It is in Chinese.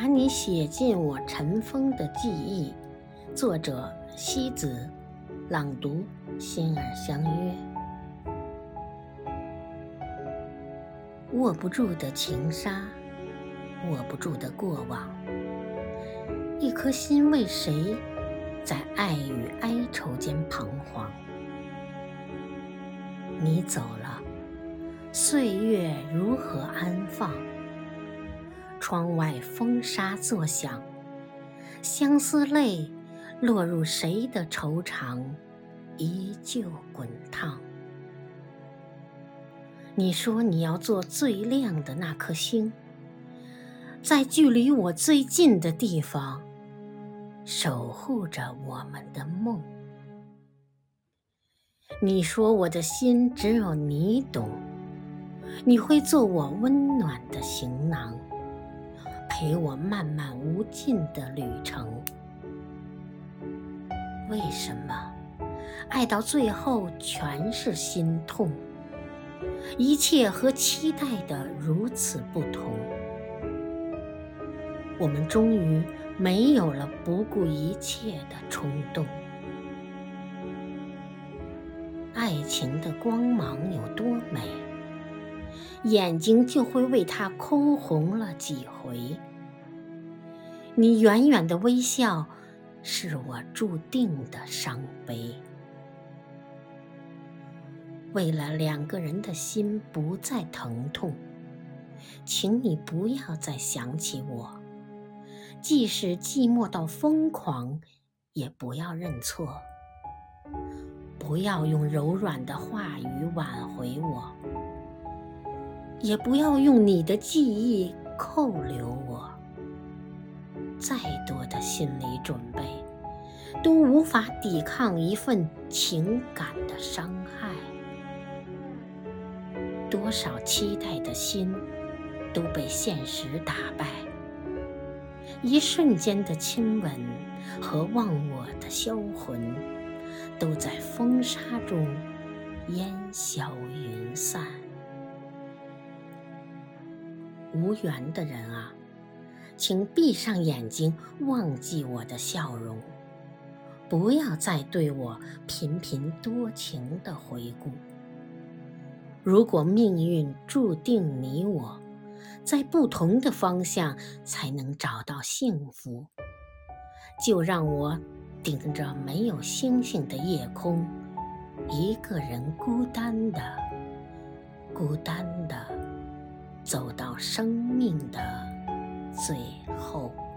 把你写进我尘封的记忆。作者：西子，朗读：心儿相约。握不住的情沙，握不住的过往，一颗心为谁，在爱与哀愁间彷徨？你走了，岁月如何安放？窗外风沙作响，相思泪落入谁的愁肠，依旧滚烫。你说你要做最亮的那颗星，在距离我最近的地方，守护着我们的梦。你说我的心只有你懂，你会做我温暖的行囊，陪我漫漫无尽的旅程。为什么爱到最后全是心痛？一切和期待的如此不同，我们终于没有了不顾一切的冲动。爱情的光芒有多美，眼睛就会为他哭红了几回。你远远的微笑，是我注定的伤悲。为了两个人的心不再疼痛，请你不要再想起我。即使寂寞到疯狂，也不要认错。不要用柔软的话语挽回我，也不要用你的记忆扣留我。再多的心理准备，都无法抵抗一份情感的伤害。多少期待的心，都被现实打败。一瞬间的亲吻和忘我的销魂。都在风沙中烟消云散。无缘的人啊，请闭上眼睛，忘记我的笑容，不要再对我频频多情的回顾。如果命运注定你我在不同的方向才能找到幸福，就让我。顶着没有星星的夜空，一个人孤单的、孤单的走到生命的最后。